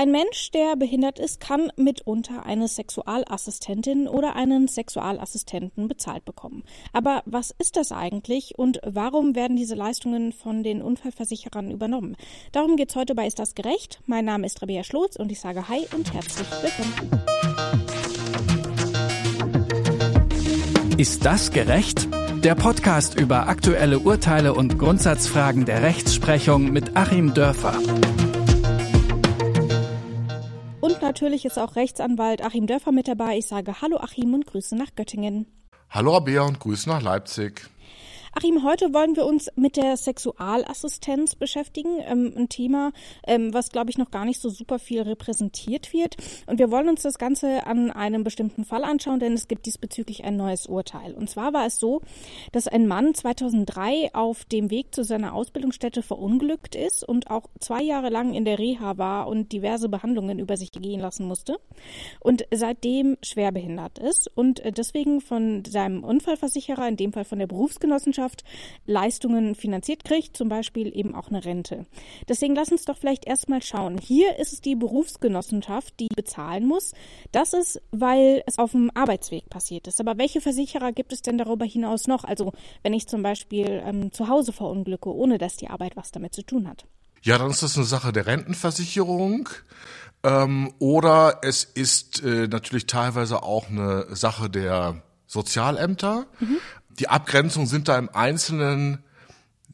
Ein Mensch, der behindert ist, kann mitunter eine Sexualassistentin oder einen Sexualassistenten bezahlt bekommen. Aber was ist das eigentlich und warum werden diese Leistungen von den Unfallversicherern übernommen? Darum geht es heute bei Ist das gerecht? Mein Name ist Rabea Schlotz und ich sage Hi und herzlich willkommen. Ist das gerecht? Der Podcast über aktuelle Urteile und Grundsatzfragen der Rechtsprechung mit Achim Dörfer. Und natürlich ist auch Rechtsanwalt Achim Dörfer mit dabei. Ich sage Hallo Achim und Grüße nach Göttingen. Hallo Rabea und Grüße nach Leipzig. Achim, heute wollen wir uns mit der Sexualassistenz beschäftigen. Ähm, ein Thema, ähm, was, glaube ich, noch gar nicht so super viel repräsentiert wird. Und wir wollen uns das Ganze an einem bestimmten Fall anschauen, denn es gibt diesbezüglich ein neues Urteil. Und zwar war es so, dass ein Mann 2003 auf dem Weg zu seiner Ausbildungsstätte verunglückt ist und auch zwei Jahre lang in der Reha war und diverse Behandlungen über sich gehen lassen musste und seitdem schwerbehindert ist und deswegen von seinem Unfallversicherer, in dem Fall von der Berufsgenossenschaft, Gesellschaft Leistungen finanziert kriegt, zum Beispiel eben auch eine Rente. Deswegen lass uns doch vielleicht erstmal schauen. Hier ist es die Berufsgenossenschaft, die bezahlen muss. Das ist, weil es auf dem Arbeitsweg passiert ist. Aber welche Versicherer gibt es denn darüber hinaus noch? Also wenn ich zum Beispiel ähm, zu Hause verunglücke, ohne dass die Arbeit was damit zu tun hat. Ja, dann ist das eine Sache der Rentenversicherung. Ähm, oder es ist äh, natürlich teilweise auch eine Sache der Sozialämter. Mhm. Die Abgrenzungen sind da im Einzelnen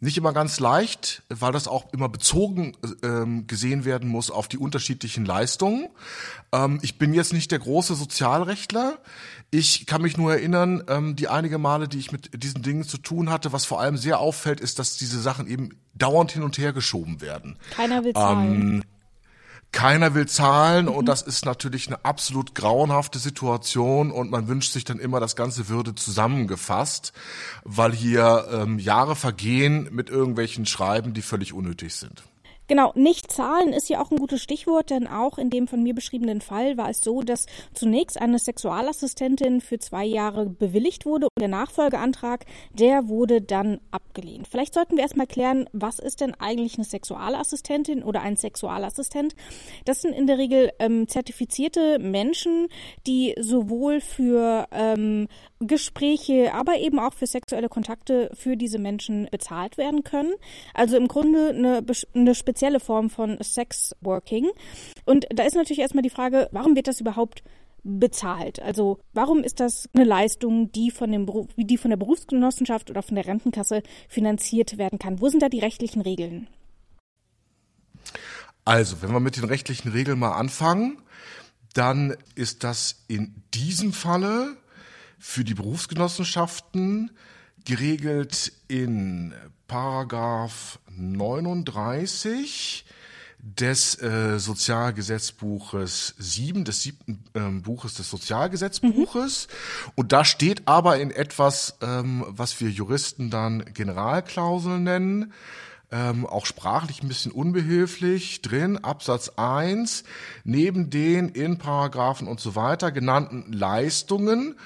nicht immer ganz leicht, weil das auch immer bezogen ähm, gesehen werden muss auf die unterschiedlichen Leistungen. Ähm, ich bin jetzt nicht der große Sozialrechtler. Ich kann mich nur erinnern, ähm, die einige Male, die ich mit diesen Dingen zu tun hatte, was vor allem sehr auffällt, ist, dass diese Sachen eben dauernd hin und her geschoben werden. Keiner will zahlen. Keiner will zahlen und mhm. das ist natürlich eine absolut grauenhafte Situation und man wünscht sich dann immer, das Ganze würde zusammengefasst, weil hier ähm, Jahre vergehen mit irgendwelchen Schreiben, die völlig unnötig sind. Genau, nicht zahlen ist ja auch ein gutes Stichwort, denn auch in dem von mir beschriebenen Fall war es so, dass zunächst eine Sexualassistentin für zwei Jahre bewilligt wurde und der Nachfolgeantrag, der wurde dann abgelehnt. Vielleicht sollten wir erstmal klären, was ist denn eigentlich eine Sexualassistentin oder ein Sexualassistent? Das sind in der Regel ähm, zertifizierte Menschen, die sowohl für ähm, Gespräche, aber eben auch für sexuelle Kontakte für diese Menschen bezahlt werden können. Also im Grunde eine, eine spezielle Form von Sexworking. Und da ist natürlich erstmal die Frage, warum wird das überhaupt bezahlt? Also warum ist das eine Leistung, die von, dem Beruf, die von der Berufsgenossenschaft oder von der Rentenkasse finanziert werden kann? Wo sind da die rechtlichen Regeln? Also, wenn wir mit den rechtlichen Regeln mal anfangen, dann ist das in diesem Falle für die Berufsgenossenschaften geregelt in Paragraph 39 des äh, Sozialgesetzbuches 7, des siebten ähm, Buches des Sozialgesetzbuches. Mhm. Und da steht aber in etwas, ähm, was wir Juristen dann Generalklausel nennen, ähm, auch sprachlich ein bisschen unbehilflich drin, Absatz 1, neben den in Paragraphen und so weiter genannten Leistungen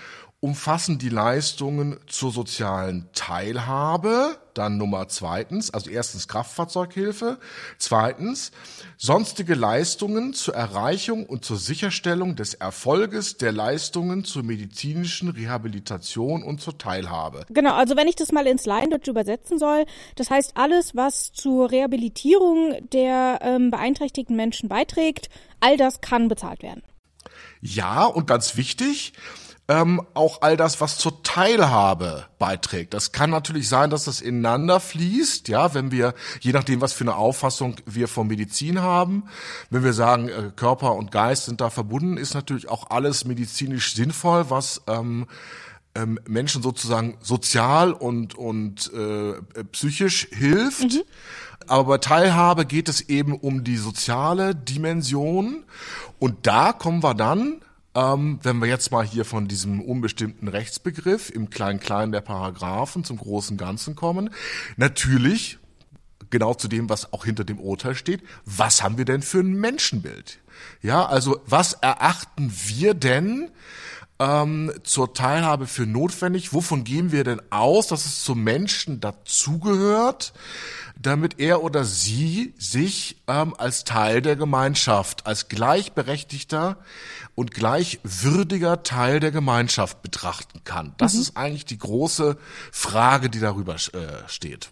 umfassen die Leistungen zur sozialen Teilhabe, dann Nummer zweitens, also erstens Kraftfahrzeughilfe, zweitens sonstige Leistungen zur Erreichung und zur Sicherstellung des Erfolges der Leistungen zur medizinischen Rehabilitation und zur Teilhabe. Genau, also wenn ich das mal ins Laiendeutsch übersetzen soll, das heißt alles, was zur Rehabilitierung der ähm, beeinträchtigten Menschen beiträgt, all das kann bezahlt werden. Ja, und ganz wichtig, ähm, auch all das, was zur Teilhabe beiträgt. Das kann natürlich sein, dass das ineinander fließt, ja, wenn wir, je nachdem, was für eine Auffassung wir von Medizin haben, wenn wir sagen, äh, Körper und Geist sind da verbunden, ist natürlich auch alles medizinisch sinnvoll, was ähm, ähm, Menschen sozusagen sozial und, und äh, psychisch hilft. Mhm. Aber bei Teilhabe geht es eben um die soziale Dimension. Und da kommen wir dann ähm, wenn wir jetzt mal hier von diesem unbestimmten Rechtsbegriff im Klein-Klein der Paragraphen zum großen Ganzen kommen, natürlich genau zu dem, was auch hinter dem Urteil steht, was haben wir denn für ein Menschenbild? Ja, also was erachten wir denn ähm, zur Teilhabe für notwendig? Wovon gehen wir denn aus, dass es zum Menschen dazugehört, damit er oder sie sich ähm, als Teil der Gemeinschaft, als gleichberechtigter und gleichwürdiger Teil der Gemeinschaft betrachten kann? Das mhm. ist eigentlich die große Frage, die darüber äh, steht.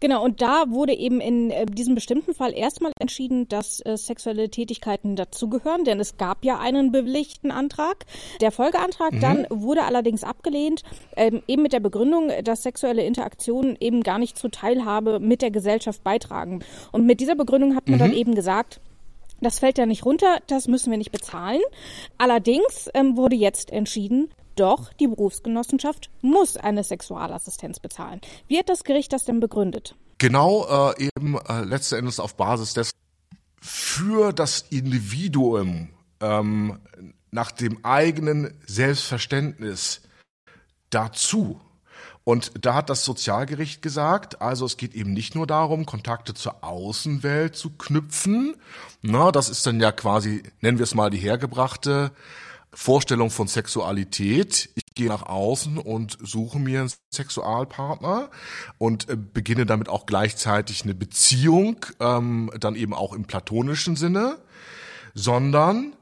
Genau, und da wurde eben in äh, diesem bestimmten Fall erstmal entschieden, dass äh, sexuelle Tätigkeiten dazugehören, denn es gab ja einen bewilligten Antrag. Der Folgeantrag mhm. dann wurde allerdings abgelehnt, ähm, eben mit der Begründung, dass sexuelle Interaktionen eben gar nicht zur Teilhabe mit der Gesellschaft beitragen. Und mit dieser Begründung hat man mhm. dann eben gesagt, das fällt ja nicht runter, das müssen wir nicht bezahlen. Allerdings ähm, wurde jetzt entschieden, doch, die Berufsgenossenschaft muss eine Sexualassistenz bezahlen. Wie hat das Gericht das denn begründet? Genau, äh, eben äh, letzten Endes auf Basis des für das Individuum ähm, nach dem eigenen Selbstverständnis dazu. Und da hat das Sozialgericht gesagt, also es geht eben nicht nur darum, Kontakte zur Außenwelt zu knüpfen. Na, das ist dann ja quasi, nennen wir es mal, die hergebrachte Vorstellung von Sexualität. Ich gehe nach außen und suche mir einen Sexualpartner und äh, beginne damit auch gleichzeitig eine Beziehung, ähm, dann eben auch im platonischen Sinne, sondern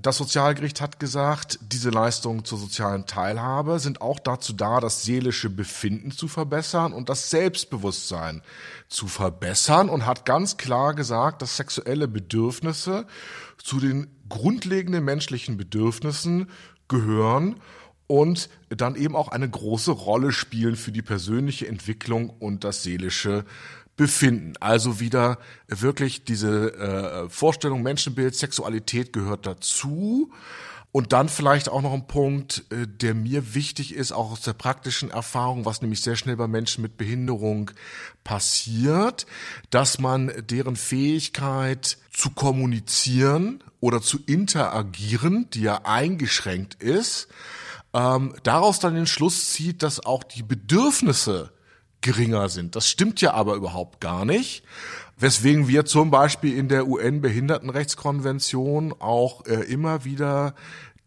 das Sozialgericht hat gesagt, diese Leistungen zur sozialen Teilhabe sind auch dazu da, das seelische Befinden zu verbessern und das Selbstbewusstsein zu verbessern und hat ganz klar gesagt, dass sexuelle Bedürfnisse zu den grundlegenden menschlichen Bedürfnissen gehören und dann eben auch eine große Rolle spielen für die persönliche Entwicklung und das seelische Befinden. Also wieder wirklich diese äh, Vorstellung, Menschenbild, Sexualität gehört dazu. Und dann vielleicht auch noch ein Punkt, äh, der mir wichtig ist, auch aus der praktischen Erfahrung, was nämlich sehr schnell bei Menschen mit Behinderung passiert, dass man deren Fähigkeit zu kommunizieren oder zu interagieren, die ja eingeschränkt ist, ähm, daraus dann den Schluss zieht, dass auch die Bedürfnisse geringer sind. Das stimmt ja aber überhaupt gar nicht. Weswegen wir zum Beispiel in der UN-Behindertenrechtskonvention auch äh, immer wieder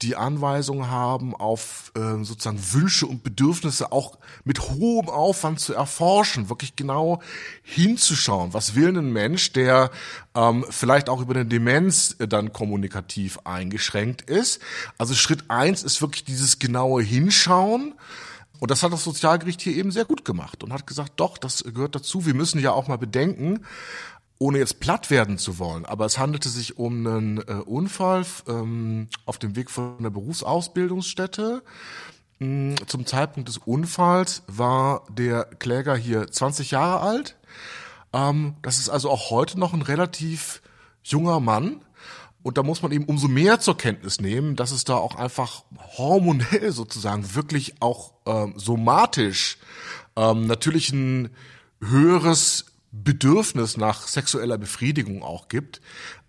die Anweisung haben, auf äh, sozusagen Wünsche und Bedürfnisse auch mit hohem Aufwand zu erforschen, wirklich genau hinzuschauen. Was will ein Mensch, der ähm, vielleicht auch über eine Demenz äh, dann kommunikativ eingeschränkt ist? Also Schritt eins ist wirklich dieses genaue Hinschauen. Und das hat das Sozialgericht hier eben sehr gut gemacht und hat gesagt, doch, das gehört dazu. Wir müssen ja auch mal bedenken, ohne jetzt platt werden zu wollen, aber es handelte sich um einen äh, Unfall ähm, auf dem Weg von einer Berufsausbildungsstätte. Mm, zum Zeitpunkt des Unfalls war der Kläger hier 20 Jahre alt. Ähm, das ist also auch heute noch ein relativ junger Mann. Und da muss man eben umso mehr zur Kenntnis nehmen, dass es da auch einfach hormonell sozusagen wirklich auch ähm, somatisch ähm, natürlich ein höheres Bedürfnis nach sexueller Befriedigung auch gibt,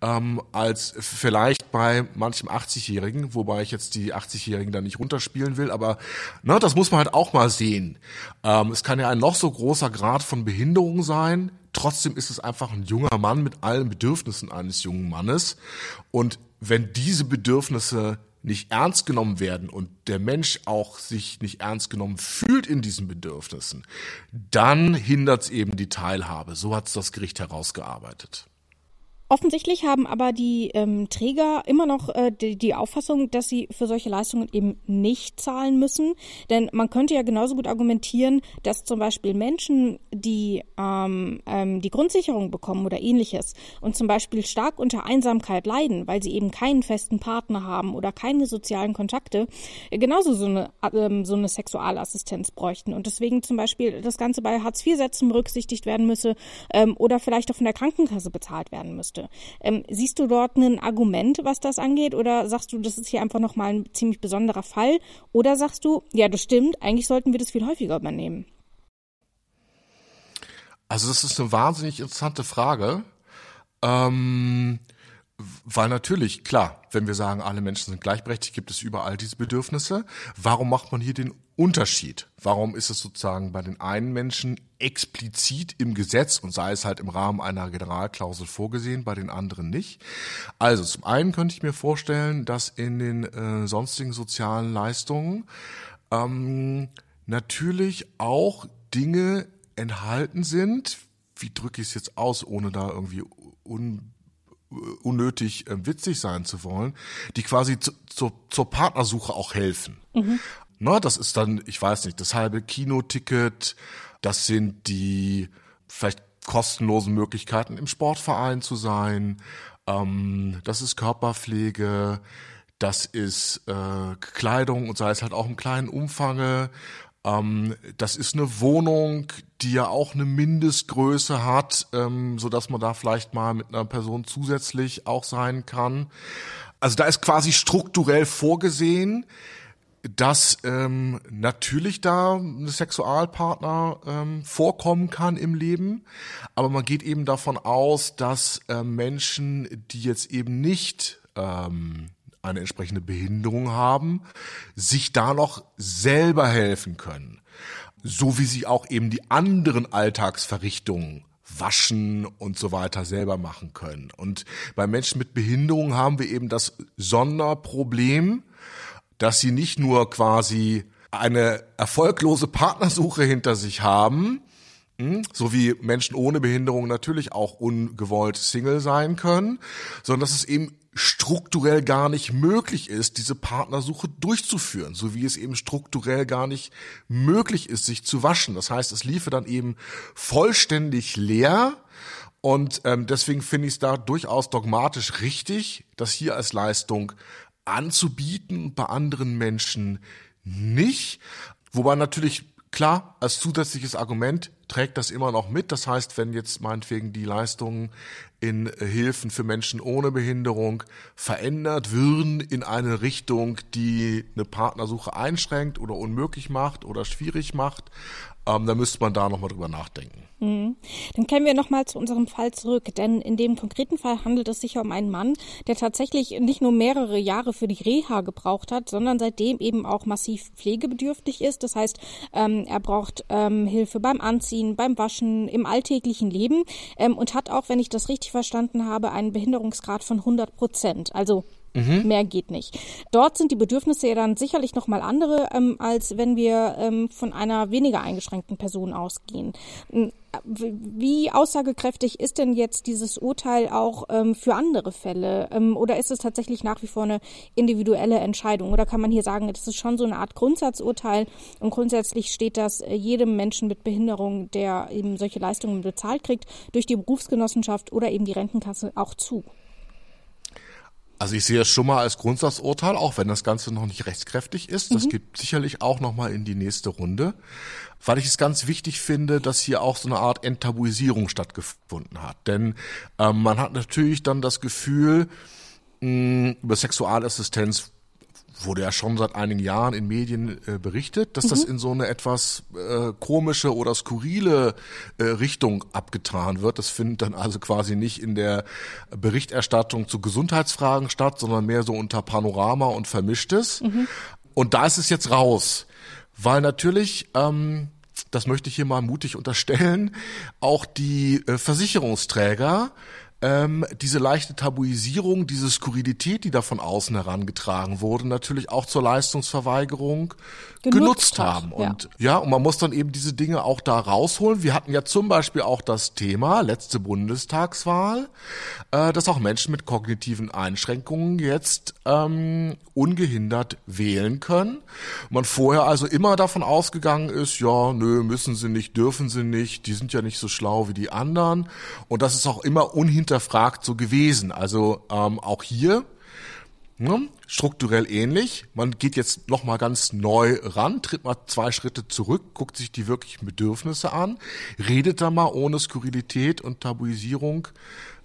ähm, als vielleicht bei manchem 80-Jährigen, wobei ich jetzt die 80-Jährigen da nicht runterspielen will, aber ne, das muss man halt auch mal sehen. Ähm, es kann ja ein noch so großer Grad von Behinderung sein, trotzdem ist es einfach ein junger Mann mit allen Bedürfnissen eines jungen Mannes. Und wenn diese Bedürfnisse nicht ernst genommen werden und der Mensch auch sich nicht ernst genommen fühlt in diesen Bedürfnissen, dann hindert es eben die Teilhabe. So hat es das Gericht herausgearbeitet. Offensichtlich haben aber die ähm, Träger immer noch äh, die, die, Auffassung, dass sie für solche Leistungen eben nicht zahlen müssen. Denn man könnte ja genauso gut argumentieren, dass zum Beispiel Menschen, die ähm, ähm, die Grundsicherung bekommen oder ähnliches und zum Beispiel stark unter Einsamkeit leiden, weil sie eben keinen festen Partner haben oder keine sozialen Kontakte, äh, genauso so eine, ähm, so eine Sexualassistenz bräuchten. Und deswegen zum Beispiel das Ganze bei Hartz-IV-Sätzen berücksichtigt werden müsse ähm, oder vielleicht auch von der Krankenkasse bezahlt werden müsste. Ähm, siehst du dort ein Argument, was das angeht, oder sagst du, das ist hier einfach nochmal ein ziemlich besonderer Fall? Oder sagst du, ja, das stimmt, eigentlich sollten wir das viel häufiger übernehmen? Also das ist eine wahnsinnig interessante Frage. Ähm, Weil natürlich, klar, wenn wir sagen, alle Menschen sind gleichberechtigt, gibt es überall diese Bedürfnisse. Warum macht man hier den Unterschied? Warum ist es sozusagen bei den einen Menschen explizit im Gesetz und sei es halt im Rahmen einer Generalklausel vorgesehen, bei den anderen nicht? Also zum einen könnte ich mir vorstellen, dass in den äh, sonstigen sozialen Leistungen ähm, natürlich auch Dinge enthalten sind, wie drücke ich es jetzt aus, ohne da irgendwie un unnötig äh, witzig sein zu wollen, die quasi zu, zu, zur Partnersuche auch helfen. Mhm. Na, das ist dann, ich weiß nicht, das halbe Kinoticket, das sind die vielleicht kostenlosen Möglichkeiten im Sportverein zu sein, ähm, das ist Körperpflege, das ist äh, Kleidung und sei es halt auch im kleinen Umfange, ähm, das ist eine Wohnung, die ja auch eine Mindestgröße hat, ähm, so dass man da vielleicht mal mit einer Person zusätzlich auch sein kann. Also da ist quasi strukturell vorgesehen, dass ähm, natürlich da ein Sexualpartner ähm, vorkommen kann im Leben, aber man geht eben davon aus, dass äh, Menschen, die jetzt eben nicht ähm, eine entsprechende Behinderung haben, sich da noch selber helfen können. So wie sie auch eben die anderen Alltagsverrichtungen waschen und so weiter selber machen können. Und bei Menschen mit Behinderung haben wir eben das Sonderproblem, dass sie nicht nur quasi eine erfolglose Partnersuche hinter sich haben, hm, so wie Menschen ohne Behinderung natürlich auch ungewollt Single sein können, sondern dass es eben strukturell gar nicht möglich ist, diese Partnersuche durchzuführen, so wie es eben strukturell gar nicht möglich ist, sich zu waschen. Das heißt, es liefe dann eben vollständig leer und ähm, deswegen finde ich es da durchaus dogmatisch richtig, das hier als Leistung anzubieten, bei anderen Menschen nicht. Wobei natürlich klar, als zusätzliches Argument trägt das immer noch mit. Das heißt, wenn jetzt meinetwegen die Leistungen in Hilfen für Menschen ohne Behinderung verändert würden in eine Richtung, die eine Partnersuche einschränkt oder unmöglich macht oder schwierig macht, ähm, da müsste man da nochmal drüber nachdenken. Mhm. Dann kehren wir nochmal zu unserem Fall zurück, denn in dem konkreten Fall handelt es sich um einen Mann, der tatsächlich nicht nur mehrere Jahre für die Reha gebraucht hat, sondern seitdem eben auch massiv pflegebedürftig ist. Das heißt, ähm, er braucht ähm, Hilfe beim Anziehen, beim Waschen, im alltäglichen Leben ähm, und hat auch, wenn ich das richtig verstanden habe, einen Behinderungsgrad von 100 Prozent. Also Mhm. Mehr geht nicht. Dort sind die Bedürfnisse ja dann sicherlich nochmal andere, ähm, als wenn wir ähm, von einer weniger eingeschränkten Person ausgehen. Ähm, wie aussagekräftig ist denn jetzt dieses Urteil auch ähm, für andere Fälle? Ähm, oder ist es tatsächlich nach wie vor eine individuelle Entscheidung? Oder kann man hier sagen, das ist schon so eine Art Grundsatzurteil und grundsätzlich steht das äh, jedem Menschen mit Behinderung, der eben solche Leistungen bezahlt kriegt, durch die Berufsgenossenschaft oder eben die Rentenkasse auch zu? Also ich sehe es schon mal als Grundsatzurteil, auch wenn das Ganze noch nicht rechtskräftig ist. Das mhm. geht sicherlich auch noch mal in die nächste Runde, weil ich es ganz wichtig finde, dass hier auch so eine Art Enttabuisierung stattgefunden hat. Denn ähm, man hat natürlich dann das Gefühl, mh, über Sexualassistenz wurde ja schon seit einigen Jahren in Medien äh, berichtet, dass mhm. das in so eine etwas äh, komische oder skurrile äh, Richtung abgetan wird. Das findet dann also quasi nicht in der Berichterstattung zu Gesundheitsfragen statt, sondern mehr so unter Panorama und Vermischtes. Mhm. Und da ist es jetzt raus, weil natürlich ähm, das möchte ich hier mal mutig unterstellen, auch die äh, Versicherungsträger ähm, diese leichte Tabuisierung, diese Skurrilität, die da von außen herangetragen wurde, natürlich auch zur Leistungsverweigerung genutzt, genutzt haben. Hat, und ja. ja, und man muss dann eben diese Dinge auch da rausholen. Wir hatten ja zum Beispiel auch das Thema, letzte Bundestagswahl, äh, dass auch Menschen mit kognitiven Einschränkungen jetzt ähm, ungehindert wählen können. Man vorher also immer davon ausgegangen ist, ja, nö, müssen sie nicht, dürfen sie nicht, die sind ja nicht so schlau wie die anderen. Und das ist auch immer unhinter hinterfragt so gewesen. Also ähm, auch hier ne, strukturell ähnlich. Man geht jetzt noch mal ganz neu ran, tritt mal zwei Schritte zurück, guckt sich die wirklichen Bedürfnisse an, redet da mal ohne Skurrilität und Tabuisierung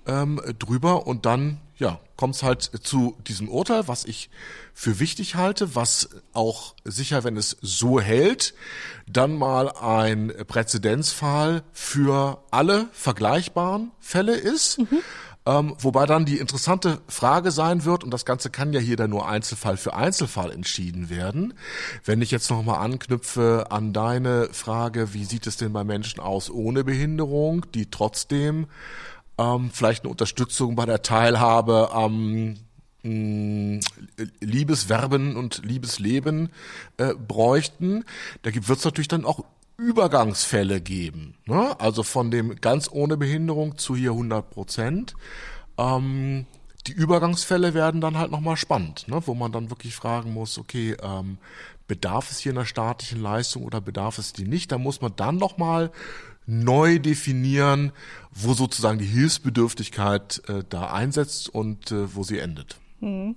ähm, drüber und dann ja kommt es halt zu diesem Urteil, was ich für wichtig halte, was auch sicher, wenn es so hält, dann mal ein Präzedenzfall für alle vergleichbaren Fälle ist. Mhm. Ähm, wobei dann die interessante Frage sein wird, und das Ganze kann ja hier dann nur Einzelfall für Einzelfall entschieden werden. Wenn ich jetzt nochmal anknüpfe an deine Frage, wie sieht es denn bei Menschen aus ohne Behinderung, die trotzdem ähm, vielleicht eine Unterstützung bei der Teilhabe am ähm, Liebesverben und Liebesleben äh, bräuchten. Da wird es natürlich dann auch Übergangsfälle geben. Ne? Also von dem ganz ohne Behinderung zu hier 100 Prozent. Ähm, die Übergangsfälle werden dann halt nochmal spannend, ne? wo man dann wirklich fragen muss, okay, ähm, bedarf es hier einer staatlichen Leistung oder bedarf es die nicht? Da muss man dann nochmal neu definieren, wo sozusagen die Hilfsbedürftigkeit äh, da einsetzt und äh, wo sie endet. Hm.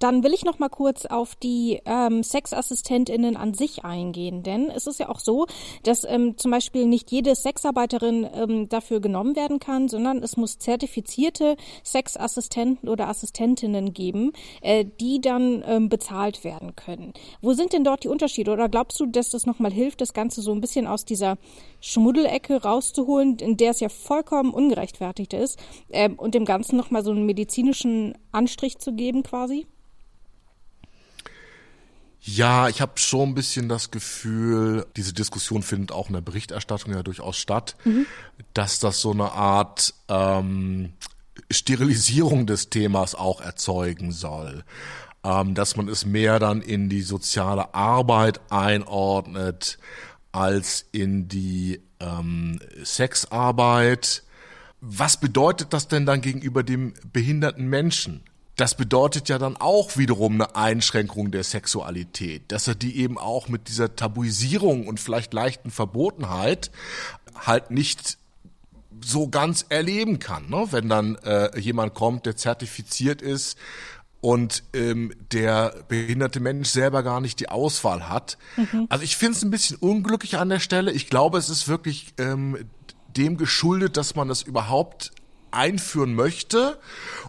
Dann will ich noch mal kurz auf die ähm, Sexassistentinnen an sich eingehen, denn es ist ja auch so, dass ähm, zum Beispiel nicht jede Sexarbeiterin ähm, dafür genommen werden kann, sondern es muss zertifizierte Sexassistenten oder Assistentinnen geben, äh, die dann ähm, bezahlt werden können. Wo sind denn dort die Unterschiede? Oder glaubst du, dass das noch mal hilft, das Ganze so ein bisschen aus dieser Schmuddelecke rauszuholen, in der es ja vollkommen ungerechtfertigt ist, äh, und dem Ganzen noch mal so einen medizinischen Anstrich zu geben quasi? Ja, ich habe schon ein bisschen das Gefühl, diese Diskussion findet auch in der Berichterstattung ja durchaus statt, mhm. dass das so eine Art ähm, Sterilisierung des Themas auch erzeugen soll. Ähm, dass man es mehr dann in die soziale Arbeit einordnet als in die ähm, Sexarbeit. Was bedeutet das denn dann gegenüber dem behinderten Menschen? das bedeutet ja dann auch wiederum eine Einschränkung der Sexualität, dass er die eben auch mit dieser Tabuisierung und vielleicht leichten Verbotenheit halt nicht so ganz erleben kann, ne? wenn dann äh, jemand kommt, der zertifiziert ist und ähm, der behinderte Mensch selber gar nicht die Auswahl hat. Mhm. Also ich finde es ein bisschen unglücklich an der Stelle. Ich glaube, es ist wirklich ähm, dem geschuldet, dass man das überhaupt einführen möchte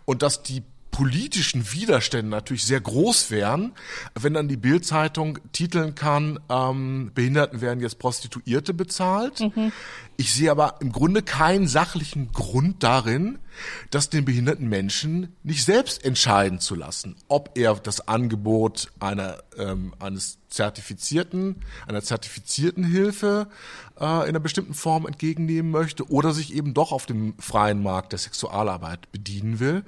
und dass die politischen Widerstände natürlich sehr groß wären, wenn dann die Bildzeitung titeln kann, ähm, Behinderten werden jetzt Prostituierte bezahlt. Mhm. Ich sehe aber im Grunde keinen sachlichen Grund darin, das den behinderten Menschen nicht selbst entscheiden zu lassen, ob er das Angebot einer ähm, eines zertifizierten, einer zertifizierten Hilfe äh, in einer bestimmten Form entgegennehmen möchte oder sich eben doch auf dem freien Markt der Sexualarbeit bedienen will,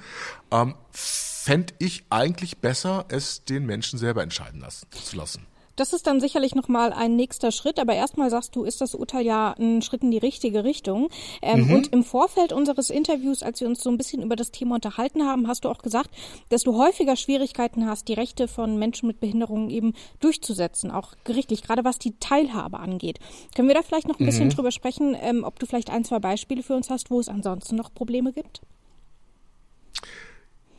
ähm, fände ich eigentlich besser, es den Menschen selber entscheiden lassen, zu lassen. Das ist dann sicherlich nochmal ein nächster Schritt, aber erstmal sagst du, ist das Urteil ja ein Schritt in die richtige Richtung. Ähm, mhm. Und im Vorfeld unseres Interviews, als wir uns so ein bisschen über das Thema unterhalten haben, hast du auch gesagt, dass du häufiger Schwierigkeiten hast, die Rechte von Menschen mit Behinderungen eben durchzusetzen, auch gerichtlich, gerade was die Teilhabe angeht. Können wir da vielleicht noch ein bisschen mhm. drüber sprechen, ähm, ob du vielleicht ein, zwei Beispiele für uns hast, wo es ansonsten noch Probleme gibt?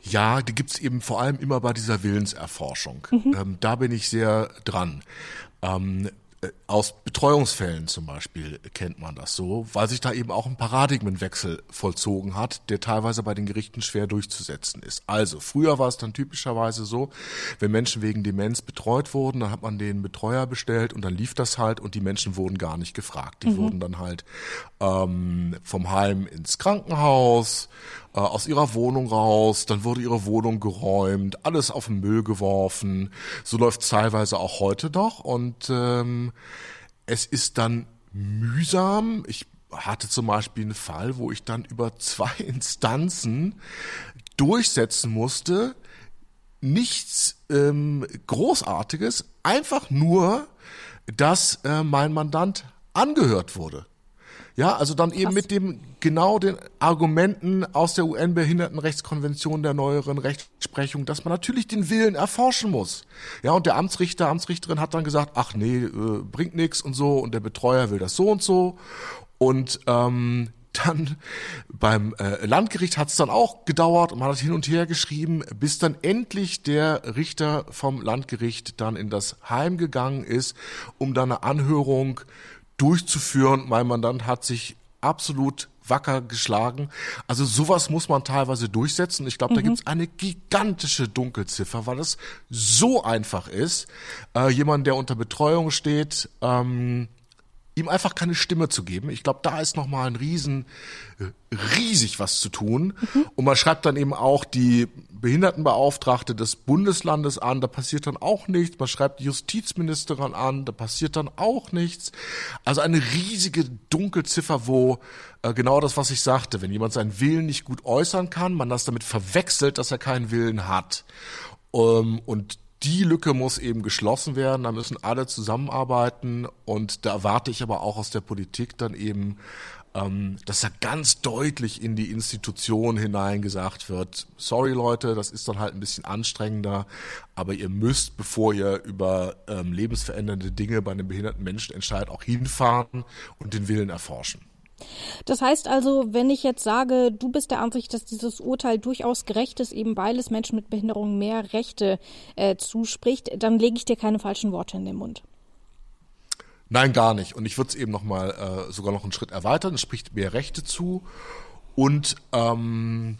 Ja, die gibt's eben vor allem immer bei dieser Willenserforschung. Mhm. Ähm, da bin ich sehr dran. Ähm, äh, aus Betreuungsfällen zum Beispiel kennt man das so, weil sich da eben auch ein Paradigmenwechsel vollzogen hat, der teilweise bei den Gerichten schwer durchzusetzen ist. Also, früher war es dann typischerweise so, wenn Menschen wegen Demenz betreut wurden, dann hat man den Betreuer bestellt und dann lief das halt und die Menschen wurden gar nicht gefragt. Die mhm. wurden dann halt ähm, vom Heim ins Krankenhaus äh, aus ihrer Wohnung raus, dann wurde ihre Wohnung geräumt, alles auf den Müll geworfen. So läuft es teilweise auch heute noch und ähm, es ist dann mühsam. Ich hatte zum Beispiel einen Fall, wo ich dann über zwei Instanzen durchsetzen musste, nichts ähm, Großartiges, einfach nur, dass äh, mein Mandant angehört wurde. Ja, also dann eben mit dem genau den Argumenten aus der UN-Behindertenrechtskonvention der neueren Rechtsprechung, dass man natürlich den Willen erforschen muss. Ja, und der Amtsrichter, Amtsrichterin hat dann gesagt, ach nee, äh, bringt nix und so, und der Betreuer will das so und so. Und ähm, dann beim äh, Landgericht hat es dann auch gedauert und man hat hin und her geschrieben, bis dann endlich der Richter vom Landgericht dann in das Heim gegangen ist, um dann eine Anhörung durchzuführen. Mein Mandant hat sich absolut wacker geschlagen. Also sowas muss man teilweise durchsetzen. Ich glaube, mhm. da gibt es eine gigantische Dunkelziffer, weil es so einfach ist, äh, jemand, der unter Betreuung steht, ähm, ihm einfach keine Stimme zu geben. Ich glaube, da ist nochmal ein riesen, äh, riesig was zu tun. Mhm. Und man schreibt dann eben auch die Behindertenbeauftragte des Bundeslandes an, da passiert dann auch nichts. Man schreibt die Justizministerin an, da passiert dann auch nichts. Also eine riesige Dunkelziffer, wo äh, genau das, was ich sagte, wenn jemand seinen Willen nicht gut äußern kann, man das damit verwechselt, dass er keinen Willen hat. Ähm, und die Lücke muss eben geschlossen werden, da müssen alle zusammenarbeiten und da erwarte ich aber auch aus der Politik dann eben, ähm, dass da ganz deutlich in die Institution hinein gesagt wird, sorry Leute, das ist dann halt ein bisschen anstrengender, aber ihr müsst, bevor ihr über ähm, lebensverändernde Dinge bei einem behinderten Menschen entscheidet, auch hinfahren und den Willen erforschen. Das heißt also, wenn ich jetzt sage, du bist der Ansicht, dass dieses Urteil durchaus gerecht ist, eben weil es Menschen mit Behinderungen mehr Rechte äh, zuspricht, dann lege ich dir keine falschen Worte in den Mund. Nein, gar nicht. Und ich würde es eben noch mal äh, sogar noch einen Schritt erweitern. Es spricht mehr Rechte zu und ähm,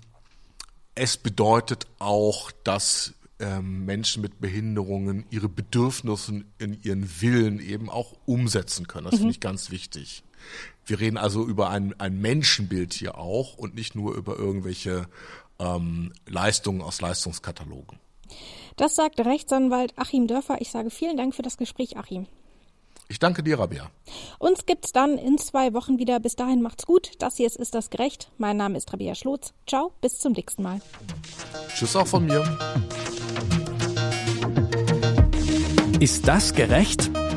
es bedeutet auch, dass ähm, Menschen mit Behinderungen ihre Bedürfnisse in ihren Willen eben auch umsetzen können. Das mhm. finde ich ganz wichtig. Wir reden also über ein, ein Menschenbild hier auch und nicht nur über irgendwelche ähm, Leistungen aus Leistungskatalogen. Das sagt Rechtsanwalt Achim Dörfer. Ich sage vielen Dank für das Gespräch, Achim. Ich danke dir, Rabia. Uns gibt's dann in zwei Wochen wieder. Bis dahin macht's gut. Das hier ist Ist das gerecht? Mein Name ist Rabia Schlotz. Ciao, bis zum nächsten Mal. Tschüss auch von mir. Ist das gerecht?